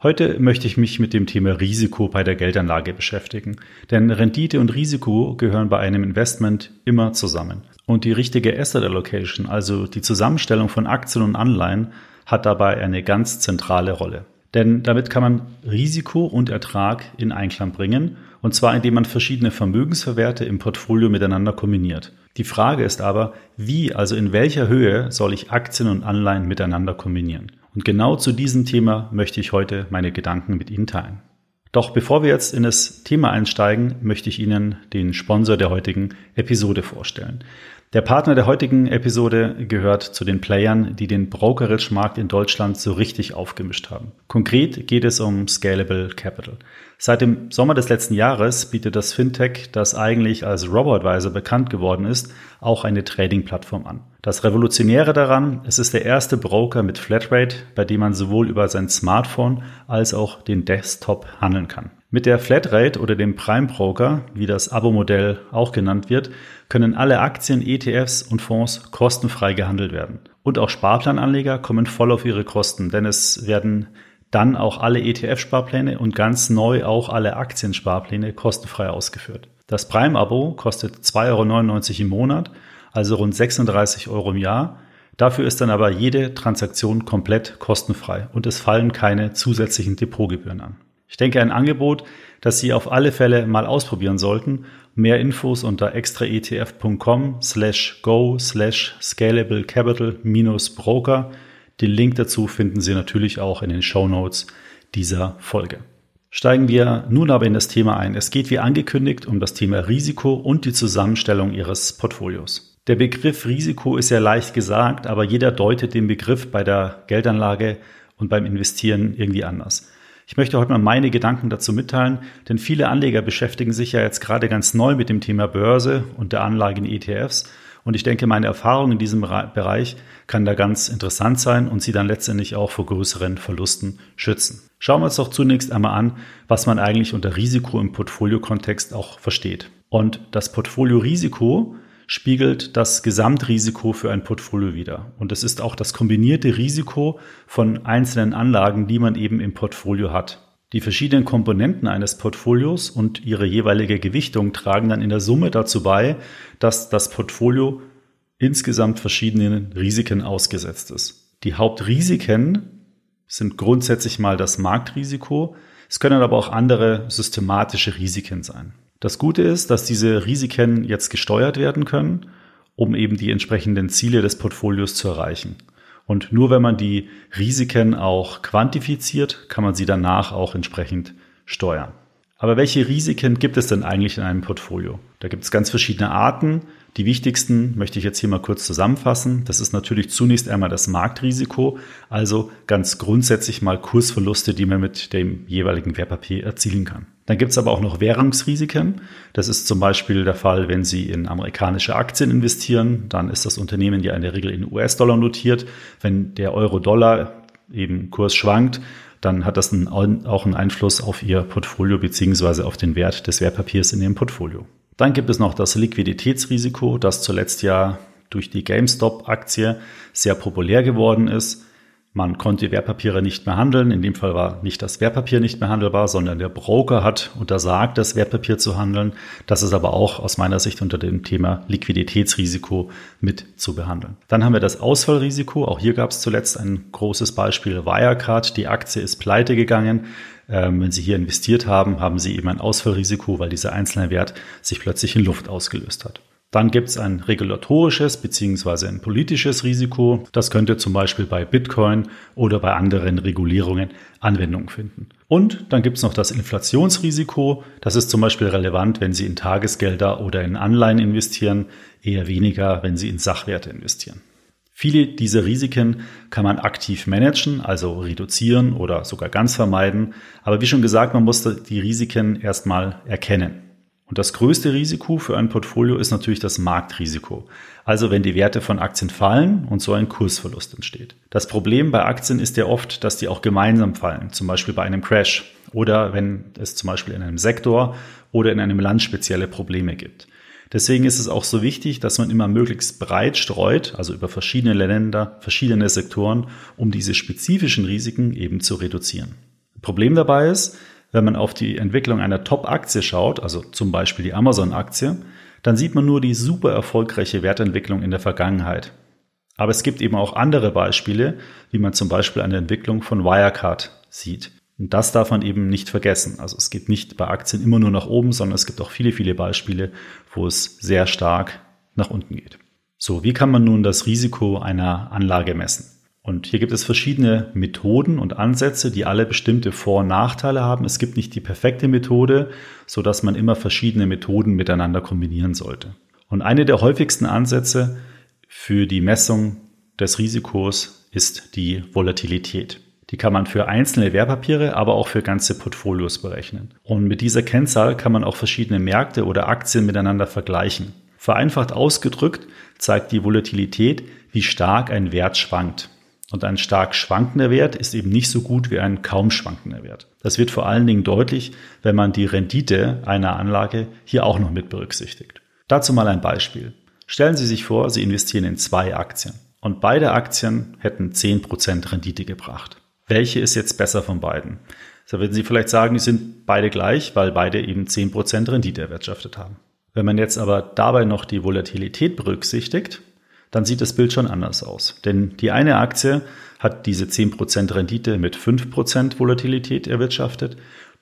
Heute möchte ich mich mit dem Thema Risiko bei der Geldanlage beschäftigen, denn Rendite und Risiko gehören bei einem Investment immer zusammen. Und die richtige Asset Allocation, also die Zusammenstellung von Aktien und Anleihen, hat dabei eine ganz zentrale Rolle. Denn damit kann man Risiko und Ertrag in Einklang bringen, und zwar indem man verschiedene Vermögensverwerte im Portfolio miteinander kombiniert. Die Frage ist aber, wie, also in welcher Höhe soll ich Aktien und Anleihen miteinander kombinieren? Und genau zu diesem Thema möchte ich heute meine Gedanken mit Ihnen teilen. Doch bevor wir jetzt in das Thema einsteigen, möchte ich Ihnen den Sponsor der heutigen Episode vorstellen. Der Partner der heutigen Episode gehört zu den Playern, die den Brokerage-Markt in Deutschland so richtig aufgemischt haben. Konkret geht es um Scalable Capital. Seit dem Sommer des letzten Jahres bietet das Fintech, das eigentlich als Robo-Advisor bekannt geworden ist, auch eine Trading-Plattform an. Das Revolutionäre daran, es ist der erste Broker mit Flatrate, bei dem man sowohl über sein Smartphone als auch den Desktop handeln kann. Mit der Flatrate oder dem Prime Broker, wie das Abo-Modell auch genannt wird, können alle Aktien, ETFs und Fonds kostenfrei gehandelt werden. Und auch Sparplananleger kommen voll auf ihre Kosten, denn es werden dann auch alle ETF-Sparpläne und ganz neu auch alle Aktiensparpläne kostenfrei ausgeführt. Das Prime-Abo kostet 2,99 Euro im Monat, also rund 36 Euro im Jahr. Dafür ist dann aber jede Transaktion komplett kostenfrei und es fallen keine zusätzlichen Depotgebühren an. Ich denke, ein Angebot, das Sie auf alle Fälle mal ausprobieren sollten. Mehr Infos unter extraetf.com slash go slash scalable capital minus broker. Den Link dazu finden Sie natürlich auch in den Show Notes dieser Folge. Steigen wir nun aber in das Thema ein. Es geht wie angekündigt um das Thema Risiko und die Zusammenstellung Ihres Portfolios. Der Begriff Risiko ist ja leicht gesagt, aber jeder deutet den Begriff bei der Geldanlage und beim Investieren irgendwie anders. Ich möchte heute mal meine Gedanken dazu mitteilen, denn viele Anleger beschäftigen sich ja jetzt gerade ganz neu mit dem Thema Börse und der Anlage in ETFs. Und ich denke, meine Erfahrung in diesem Bereich kann da ganz interessant sein und sie dann letztendlich auch vor größeren Verlusten schützen. Schauen wir uns doch zunächst einmal an, was man eigentlich unter Risiko im Portfoliokontext auch versteht. Und das Portfolio-Risiko spiegelt das Gesamtrisiko für ein Portfolio wider. Und es ist auch das kombinierte Risiko von einzelnen Anlagen, die man eben im Portfolio hat. Die verschiedenen Komponenten eines Portfolios und ihre jeweilige Gewichtung tragen dann in der Summe dazu bei, dass das Portfolio insgesamt verschiedenen Risiken ausgesetzt ist. Die Hauptrisiken sind grundsätzlich mal das Marktrisiko. Es können aber auch andere systematische Risiken sein. Das Gute ist, dass diese Risiken jetzt gesteuert werden können, um eben die entsprechenden Ziele des Portfolios zu erreichen. Und nur wenn man die Risiken auch quantifiziert, kann man sie danach auch entsprechend steuern. Aber welche Risiken gibt es denn eigentlich in einem Portfolio? Da gibt es ganz verschiedene Arten. Die wichtigsten möchte ich jetzt hier mal kurz zusammenfassen. Das ist natürlich zunächst einmal das Marktrisiko, also ganz grundsätzlich mal Kursverluste, die man mit dem jeweiligen Wertpapier erzielen kann. Dann gibt es aber auch noch Währungsrisiken. Das ist zum Beispiel der Fall, wenn Sie in amerikanische Aktien investieren. Dann ist das Unternehmen ja in der Regel in US-Dollar notiert. Wenn der Euro-Dollar eben Kurs schwankt, dann hat das auch einen Einfluss auf Ihr Portfolio beziehungsweise auf den Wert des Wertpapiers in Ihrem Portfolio. Dann gibt es noch das Liquiditätsrisiko, das zuletzt ja durch die GameStop-Aktie sehr populär geworden ist. Man konnte Wertpapiere nicht mehr handeln. In dem Fall war nicht das Wertpapier nicht mehr handelbar, sondern der Broker hat untersagt, das Wertpapier zu handeln. Das ist aber auch aus meiner Sicht unter dem Thema Liquiditätsrisiko mit zu behandeln. Dann haben wir das Ausfallrisiko. Auch hier gab es zuletzt ein großes Beispiel Wirecard. Die Aktie ist pleite gegangen. Ähm, wenn Sie hier investiert haben, haben Sie eben ein Ausfallrisiko, weil dieser einzelne Wert sich plötzlich in Luft ausgelöst hat. Dann gibt es ein regulatorisches bzw. ein politisches Risiko. Das könnte zum Beispiel bei Bitcoin oder bei anderen Regulierungen Anwendung finden. Und dann gibt es noch das Inflationsrisiko. Das ist zum Beispiel relevant, wenn Sie in Tagesgelder oder in Anleihen investieren, eher weniger, wenn Sie in Sachwerte investieren. Viele dieser Risiken kann man aktiv managen, also reduzieren oder sogar ganz vermeiden. Aber wie schon gesagt, man muss die Risiken erstmal erkennen. Und das größte Risiko für ein Portfolio ist natürlich das Marktrisiko. Also wenn die Werte von Aktien fallen und so ein Kursverlust entsteht. Das Problem bei Aktien ist ja oft, dass die auch gemeinsam fallen, zum Beispiel bei einem Crash oder wenn es zum Beispiel in einem Sektor oder in einem Land spezielle Probleme gibt. Deswegen ist es auch so wichtig, dass man immer möglichst breit streut, also über verschiedene Länder, verschiedene Sektoren, um diese spezifischen Risiken eben zu reduzieren. Problem dabei ist, wenn man auf die Entwicklung einer Top-Aktie schaut, also zum Beispiel die Amazon-Aktie, dann sieht man nur die super erfolgreiche Wertentwicklung in der Vergangenheit. Aber es gibt eben auch andere Beispiele, wie man zum Beispiel eine Entwicklung von Wirecard sieht. Und das darf man eben nicht vergessen. Also es geht nicht bei Aktien immer nur nach oben, sondern es gibt auch viele, viele Beispiele, wo es sehr stark nach unten geht. So, wie kann man nun das Risiko einer Anlage messen? Und hier gibt es verschiedene Methoden und Ansätze, die alle bestimmte Vor- und Nachteile haben. Es gibt nicht die perfekte Methode, so dass man immer verschiedene Methoden miteinander kombinieren sollte. Und eine der häufigsten Ansätze für die Messung des Risikos ist die Volatilität. Die kann man für einzelne Wertpapiere, aber auch für ganze Portfolios berechnen. Und mit dieser Kennzahl kann man auch verschiedene Märkte oder Aktien miteinander vergleichen. Vereinfacht ausgedrückt zeigt die Volatilität, wie stark ein Wert schwankt. Und ein stark schwankender Wert ist eben nicht so gut wie ein kaum schwankender Wert. Das wird vor allen Dingen deutlich, wenn man die Rendite einer Anlage hier auch noch mit berücksichtigt. Dazu mal ein Beispiel. Stellen Sie sich vor, Sie investieren in zwei Aktien und beide Aktien hätten 10% Rendite gebracht. Welche ist jetzt besser von beiden? Da würden Sie vielleicht sagen, die sind beide gleich, weil beide eben 10% Rendite erwirtschaftet haben. Wenn man jetzt aber dabei noch die Volatilität berücksichtigt, dann sieht das Bild schon anders aus. Denn die eine Aktie hat diese 10% Rendite mit 5% Volatilität erwirtschaftet,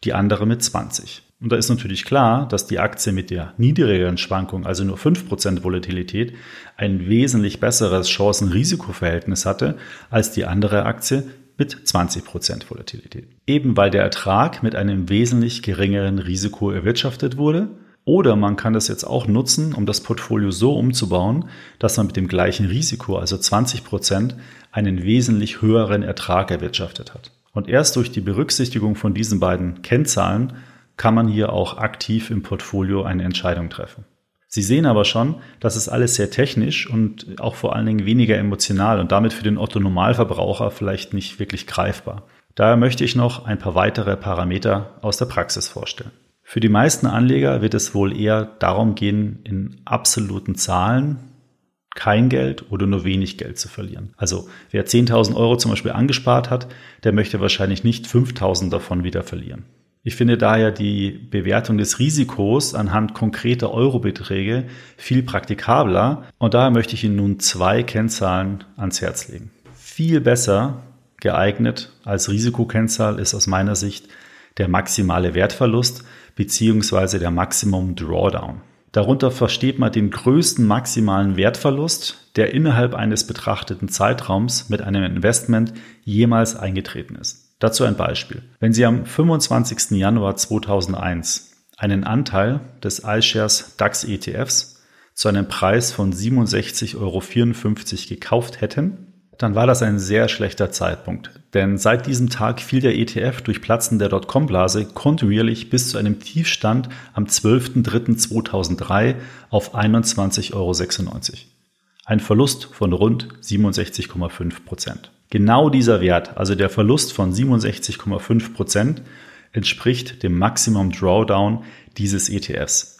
die andere mit 20%. Und da ist natürlich klar, dass die Aktie mit der niedrigeren Schwankung, also nur 5% Volatilität, ein wesentlich besseres Chancen-Risiko-Verhältnis hatte als die andere Aktie mit 20% Volatilität. Eben weil der Ertrag mit einem wesentlich geringeren Risiko erwirtschaftet wurde oder man kann das jetzt auch nutzen, um das Portfolio so umzubauen, dass man mit dem gleichen Risiko, also 20 Prozent, einen wesentlich höheren Ertrag erwirtschaftet hat. Und erst durch die Berücksichtigung von diesen beiden Kennzahlen kann man hier auch aktiv im Portfolio eine Entscheidung treffen. Sie sehen aber schon, das ist alles sehr technisch und auch vor allen Dingen weniger emotional und damit für den Otto Normalverbraucher vielleicht nicht wirklich greifbar. Daher möchte ich noch ein paar weitere Parameter aus der Praxis vorstellen. Für die meisten Anleger wird es wohl eher darum gehen, in absoluten Zahlen kein Geld oder nur wenig Geld zu verlieren. Also wer 10.000 Euro zum Beispiel angespart hat, der möchte wahrscheinlich nicht 5.000 davon wieder verlieren. Ich finde daher die Bewertung des Risikos anhand konkreter Eurobeträge viel praktikabler und daher möchte ich Ihnen nun zwei Kennzahlen ans Herz legen. Viel besser geeignet als Risikokennzahl ist aus meiner Sicht der maximale Wertverlust beziehungsweise der Maximum Drawdown. Darunter versteht man den größten maximalen Wertverlust, der innerhalb eines betrachteten Zeitraums mit einem Investment jemals eingetreten ist. Dazu ein Beispiel. Wenn Sie am 25. Januar 2001 einen Anteil des iShares DAX ETFs zu einem Preis von 67,54 Euro gekauft hätten, dann war das ein sehr schlechter Zeitpunkt. Denn seit diesem Tag fiel der ETF durch Platzen der Dotcom-Blase kontinuierlich bis zu einem Tiefstand am 12.03.2003 auf 21,96 Euro. Ein Verlust von rund 67,5 Prozent. Genau dieser Wert, also der Verlust von 67,5 Prozent, entspricht dem Maximum Drawdown dieses ETFs.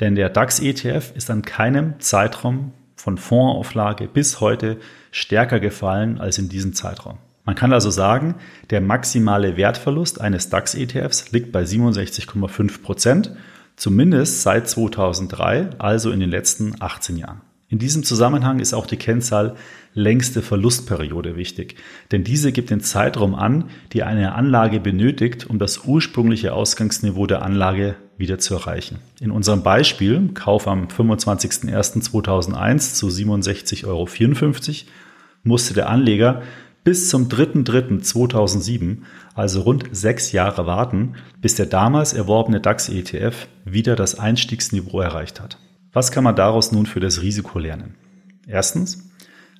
Denn der DAX-ETF ist an keinem Zeitraum von Fondsauflage bis heute stärker gefallen als in diesem Zeitraum. Man kann also sagen, der maximale Wertverlust eines DAX-ETFs liegt bei 67,5 Prozent, zumindest seit 2003, also in den letzten 18 Jahren. In diesem Zusammenhang ist auch die Kennzahl längste Verlustperiode wichtig, denn diese gibt den Zeitraum an, die eine Anlage benötigt, um das ursprüngliche Ausgangsniveau der Anlage wieder zu erreichen. In unserem Beispiel, Kauf am 25.01.2001 zu 67,54 Euro, musste der Anleger bis zum 3.3.2007, also rund sechs Jahre warten, bis der damals erworbene DAX-ETF wieder das Einstiegsniveau erreicht hat. Was kann man daraus nun für das Risiko lernen? Erstens,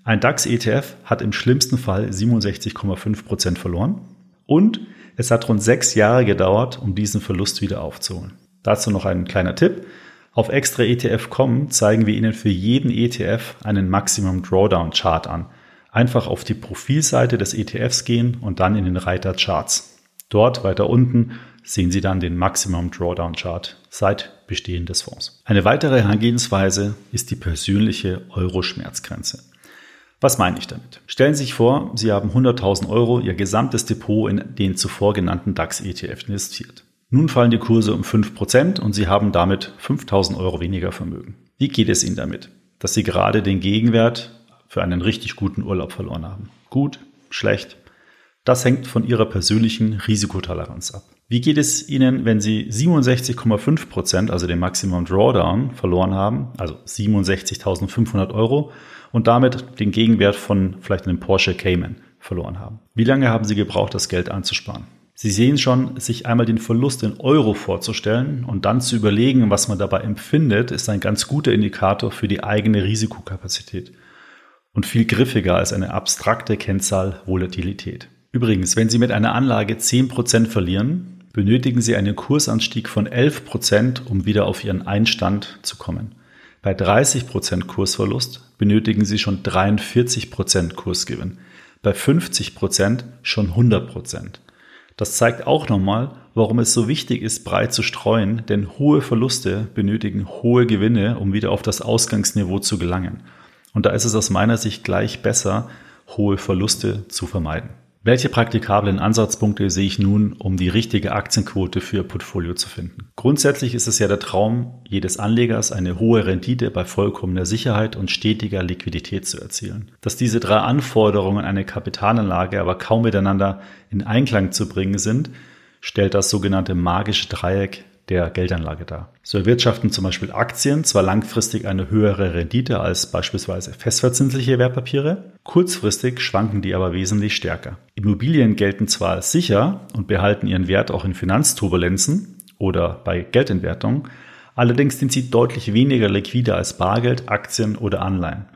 ein DAX-ETF hat im schlimmsten Fall 67,5 Prozent verloren und es hat rund sechs Jahre gedauert, um diesen Verlust wieder aufzuholen. Dazu noch ein kleiner Tipp. Auf extra ETF.com zeigen wir Ihnen für jeden ETF einen Maximum Drawdown Chart an. Einfach auf die Profilseite des ETFs gehen und dann in den Reiter Charts. Dort weiter unten sehen Sie dann den Maximum Drawdown Chart seit Bestehen des Fonds. Eine weitere Herangehensweise ist die persönliche Euro-Schmerzgrenze. Was meine ich damit? Stellen Sie sich vor, Sie haben 100.000 Euro Ihr gesamtes Depot in den zuvor genannten DAX-ETF investiert. Nun fallen die Kurse um 5% und Sie haben damit 5000 Euro weniger Vermögen. Wie geht es Ihnen damit? Dass Sie gerade den Gegenwert für einen richtig guten Urlaub verloren haben. Gut, schlecht. Das hängt von Ihrer persönlichen Risikotoleranz ab. Wie geht es Ihnen, wenn Sie 67,5%, also den Maximum Drawdown, verloren haben, also 67.500 Euro und damit den Gegenwert von vielleicht einem Porsche Cayman verloren haben? Wie lange haben Sie gebraucht, das Geld anzusparen? Sie sehen schon, sich einmal den Verlust in Euro vorzustellen und dann zu überlegen, was man dabei empfindet, ist ein ganz guter Indikator für die eigene Risikokapazität und viel griffiger als eine abstrakte Kennzahl Volatilität. Übrigens, wenn Sie mit einer Anlage 10% verlieren, benötigen Sie einen Kursanstieg von 11%, um wieder auf Ihren Einstand zu kommen. Bei 30% Kursverlust benötigen Sie schon 43% Kursgewinn. Bei 50% schon 100%. Das zeigt auch nochmal, warum es so wichtig ist, breit zu streuen, denn hohe Verluste benötigen hohe Gewinne, um wieder auf das Ausgangsniveau zu gelangen. Und da ist es aus meiner Sicht gleich besser, hohe Verluste zu vermeiden. Welche praktikablen Ansatzpunkte sehe ich nun, um die richtige Aktienquote für Ihr Portfolio zu finden? Grundsätzlich ist es ja der Traum jedes Anlegers, eine hohe Rendite bei vollkommener Sicherheit und stetiger Liquidität zu erzielen. Dass diese drei Anforderungen einer Kapitalanlage aber kaum miteinander in Einklang zu bringen sind, stellt das sogenannte magische Dreieck der Geldanlage dar. So erwirtschaften zum Beispiel Aktien zwar langfristig eine höhere Rendite als beispielsweise festverzinsliche Wertpapiere, kurzfristig schwanken die aber wesentlich stärker. Immobilien gelten zwar als sicher und behalten ihren Wert auch in Finanzturbulenzen oder bei Geldentwertung, allerdings sind sie deutlich weniger liquide als Bargeld, Aktien oder Anleihen,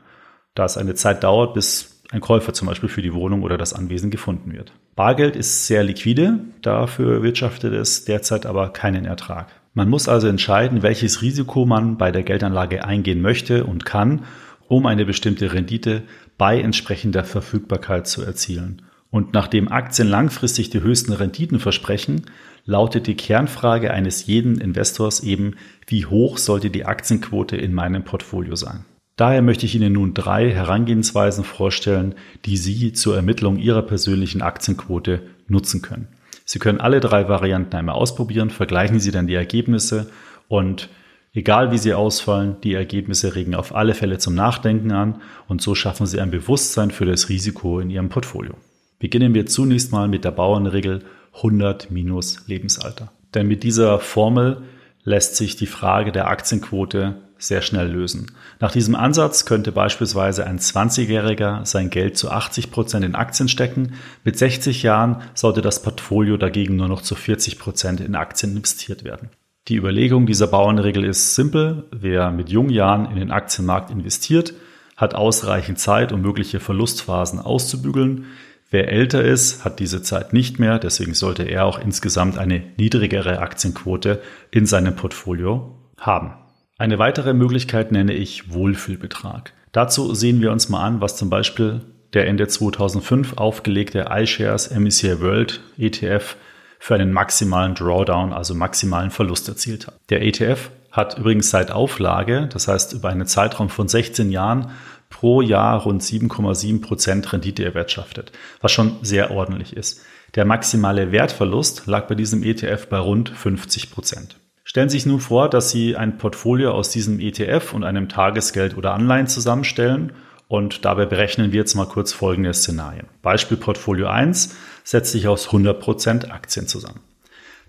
da es eine Zeit dauert, bis ein Käufer zum Beispiel für die Wohnung oder das Anwesen gefunden wird. Bargeld ist sehr liquide, dafür wirtschaftet es derzeit aber keinen Ertrag. Man muss also entscheiden, welches Risiko man bei der Geldanlage eingehen möchte und kann, um eine bestimmte Rendite bei entsprechender Verfügbarkeit zu erzielen. Und nachdem Aktien langfristig die höchsten Renditen versprechen, lautet die Kernfrage eines jeden Investors eben, wie hoch sollte die Aktienquote in meinem Portfolio sein. Daher möchte ich Ihnen nun drei Herangehensweisen vorstellen, die Sie zur Ermittlung Ihrer persönlichen Aktienquote nutzen können. Sie können alle drei Varianten einmal ausprobieren, vergleichen Sie dann die Ergebnisse und egal wie sie ausfallen, die Ergebnisse regen auf alle Fälle zum Nachdenken an und so schaffen Sie ein Bewusstsein für das Risiko in Ihrem Portfolio. Beginnen wir zunächst mal mit der Bauernregel 100 minus Lebensalter. Denn mit dieser Formel lässt sich die Frage der Aktienquote sehr schnell lösen. Nach diesem Ansatz könnte beispielsweise ein 20-Jähriger sein Geld zu 80 Prozent in Aktien stecken. Mit 60 Jahren sollte das Portfolio dagegen nur noch zu 40 Prozent in Aktien investiert werden. Die Überlegung dieser Bauernregel ist simpel. Wer mit jungen Jahren in den Aktienmarkt investiert, hat ausreichend Zeit, um mögliche Verlustphasen auszubügeln. Wer älter ist, hat diese Zeit nicht mehr, deswegen sollte er auch insgesamt eine niedrigere Aktienquote in seinem Portfolio haben. Eine weitere Möglichkeit nenne ich Wohlfühlbetrag. Dazu sehen wir uns mal an, was zum Beispiel der Ende 2005 aufgelegte iShares MSCI World ETF für einen maximalen Drawdown, also maximalen Verlust erzielt hat. Der ETF hat übrigens seit Auflage, das heißt über einen Zeitraum von 16 Jahren, pro Jahr rund 7,7 Prozent Rendite erwirtschaftet, was schon sehr ordentlich ist. Der maximale Wertverlust lag bei diesem ETF bei rund 50 Prozent. Stellen Sie sich nun vor, dass Sie ein Portfolio aus diesem ETF und einem Tagesgeld oder Anleihen zusammenstellen und dabei berechnen wir jetzt mal kurz folgende Szenarien. Beispiel Portfolio 1 setzt sich aus 100% Aktien zusammen.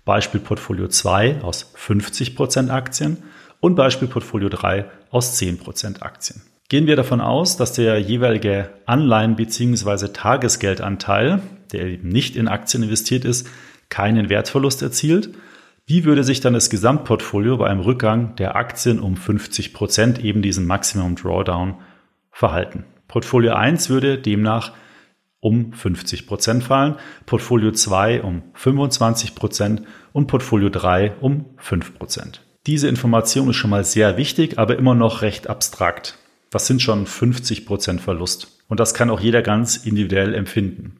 Beispiel Portfolio 2 aus 50% Aktien und Beispiel Portfolio 3 aus 10% Aktien. Gehen wir davon aus, dass der jeweilige Anleihen- bzw. Tagesgeldanteil, der eben nicht in Aktien investiert ist, keinen Wertverlust erzielt wie würde sich dann das Gesamtportfolio bei einem Rückgang der Aktien um 50 Prozent, eben diesen Maximum Drawdown, verhalten? Portfolio 1 würde demnach um 50 Prozent fallen, Portfolio 2 um 25 Prozent und Portfolio 3 um 5 Prozent. Diese Information ist schon mal sehr wichtig, aber immer noch recht abstrakt. Das sind schon 50 Prozent Verlust. Und das kann auch jeder ganz individuell empfinden.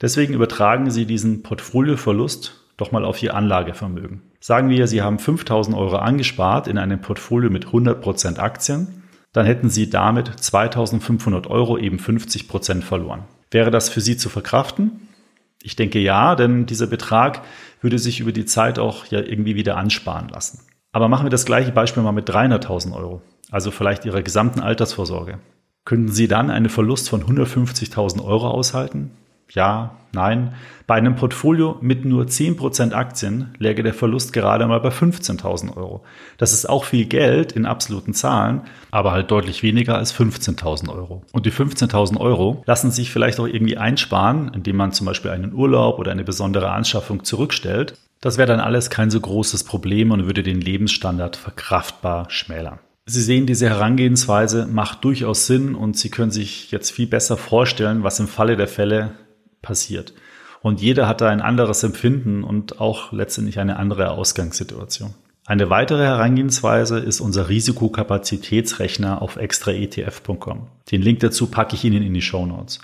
Deswegen übertragen Sie diesen Portfolioverlust doch mal auf Ihr Anlagevermögen. Sagen wir, Sie haben 5000 Euro angespart in einem Portfolio mit 100 Prozent Aktien, dann hätten Sie damit 2500 Euro eben 50 Prozent verloren. Wäre das für Sie zu verkraften? Ich denke ja, denn dieser Betrag würde sich über die Zeit auch ja irgendwie wieder ansparen lassen. Aber machen wir das gleiche Beispiel mal mit 300.000 Euro, also vielleicht Ihrer gesamten Altersvorsorge. Könnten Sie dann einen Verlust von 150.000 Euro aushalten? Ja, nein. Bei einem Portfolio mit nur 10% Aktien läge der Verlust gerade mal bei 15.000 Euro. Das ist auch viel Geld in absoluten Zahlen, aber halt deutlich weniger als 15.000 Euro. Und die 15.000 Euro lassen sich vielleicht auch irgendwie einsparen, indem man zum Beispiel einen Urlaub oder eine besondere Anschaffung zurückstellt. Das wäre dann alles kein so großes Problem und würde den Lebensstandard verkraftbar schmälern. Sie sehen, diese Herangehensweise macht durchaus Sinn und Sie können sich jetzt viel besser vorstellen, was im Falle der Fälle passiert. Und jeder hat da ein anderes Empfinden und auch letztendlich eine andere Ausgangssituation. Eine weitere Herangehensweise ist unser Risikokapazitätsrechner auf extraetf.com. Den Link dazu packe ich Ihnen in die Show Notes.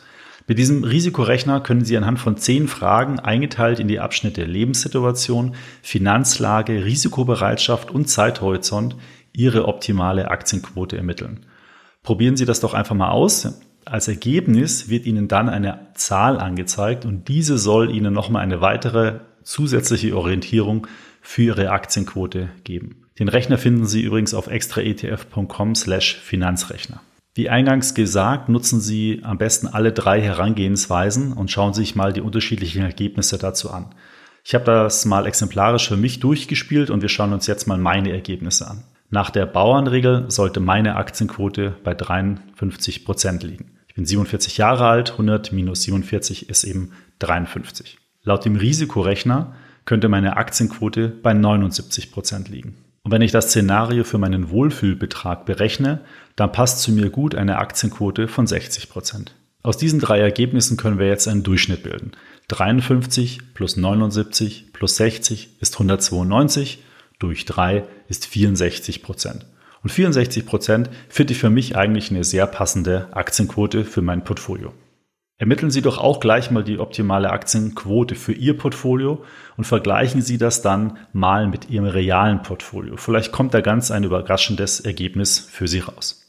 Mit diesem Risikorechner können Sie anhand von zehn Fragen eingeteilt in die Abschnitte Lebenssituation, Finanzlage, Risikobereitschaft und Zeithorizont Ihre optimale Aktienquote ermitteln. Probieren Sie das doch einfach mal aus. Als Ergebnis wird Ihnen dann eine Zahl angezeigt und diese soll Ihnen nochmal eine weitere zusätzliche Orientierung für Ihre Aktienquote geben. Den Rechner finden Sie übrigens auf extraetf.com slash Finanzrechner. Wie eingangs gesagt, nutzen Sie am besten alle drei Herangehensweisen und schauen sich mal die unterschiedlichen Ergebnisse dazu an. Ich habe das mal exemplarisch für mich durchgespielt und wir schauen uns jetzt mal meine Ergebnisse an. Nach der Bauernregel sollte meine Aktienquote bei 53 Prozent liegen bin 47 Jahre alt, 100 minus 47 ist eben 53. Laut dem Risikorechner könnte meine Aktienquote bei 79 Prozent liegen. Und wenn ich das Szenario für meinen Wohlfühlbetrag berechne, dann passt zu mir gut eine Aktienquote von 60 Prozent. Aus diesen drei Ergebnissen können wir jetzt einen Durchschnitt bilden. 53 plus 79 plus 60 ist 192, durch 3 ist 64 Prozent. Und 64 Prozent finde ich für mich eigentlich eine sehr passende Aktienquote für mein Portfolio. Ermitteln Sie doch auch gleich mal die optimale Aktienquote für Ihr Portfolio und vergleichen Sie das dann mal mit Ihrem realen Portfolio. Vielleicht kommt da ganz ein überraschendes Ergebnis für Sie raus.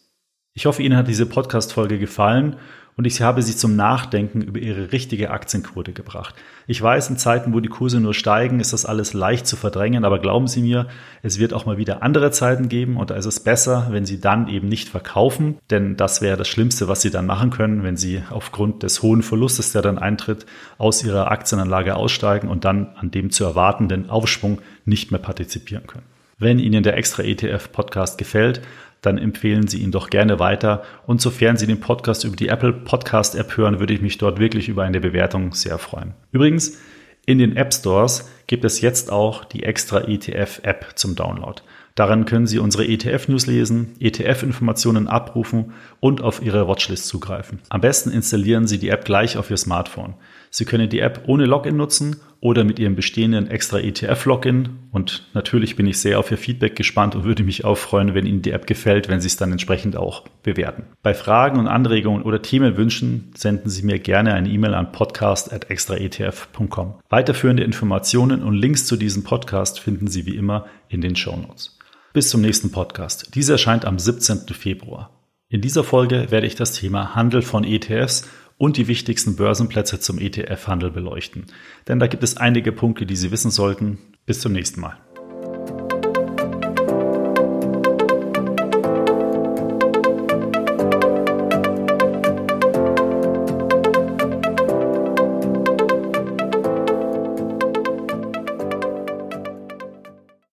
Ich hoffe, Ihnen hat diese Podcast-Folge gefallen und ich habe sie zum Nachdenken über ihre richtige Aktienquote gebracht. Ich weiß, in Zeiten, wo die Kurse nur steigen, ist das alles leicht zu verdrängen, aber glauben Sie mir, es wird auch mal wieder andere Zeiten geben und da ist es besser, wenn Sie dann eben nicht verkaufen, denn das wäre das Schlimmste, was Sie dann machen können, wenn Sie aufgrund des hohen Verlustes, der dann eintritt, aus Ihrer Aktienanlage aussteigen und dann an dem zu erwartenden Aufschwung nicht mehr partizipieren können. Wenn Ihnen der extra ETF Podcast gefällt, dann empfehlen Sie ihn doch gerne weiter. Und sofern Sie den Podcast über die Apple Podcast App hören, würde ich mich dort wirklich über eine Bewertung sehr freuen. Übrigens, in den App Stores gibt es jetzt auch die extra ETF App zum Download. Darin können Sie unsere ETF-News lesen, ETF-Informationen abrufen und auf Ihre Watchlist zugreifen. Am besten installieren Sie die App gleich auf Ihr Smartphone. Sie können die App ohne Login nutzen oder mit Ihrem bestehenden extra ETF-Login. Und natürlich bin ich sehr auf Ihr Feedback gespannt und würde mich auch freuen, wenn Ihnen die App gefällt, wenn Sie es dann entsprechend auch bewerten. Bei Fragen und Anregungen oder Themenwünschen senden Sie mir gerne eine E-Mail an podcast.extraetf.com. Weiterführende Informationen und Links zu diesem Podcast finden Sie wie immer in den Show Notes. Bis zum nächsten Podcast. Dieser erscheint am 17. Februar. In dieser Folge werde ich das Thema Handel von ETFs und die wichtigsten Börsenplätze zum ETF-Handel beleuchten. Denn da gibt es einige Punkte, die Sie wissen sollten. Bis zum nächsten Mal.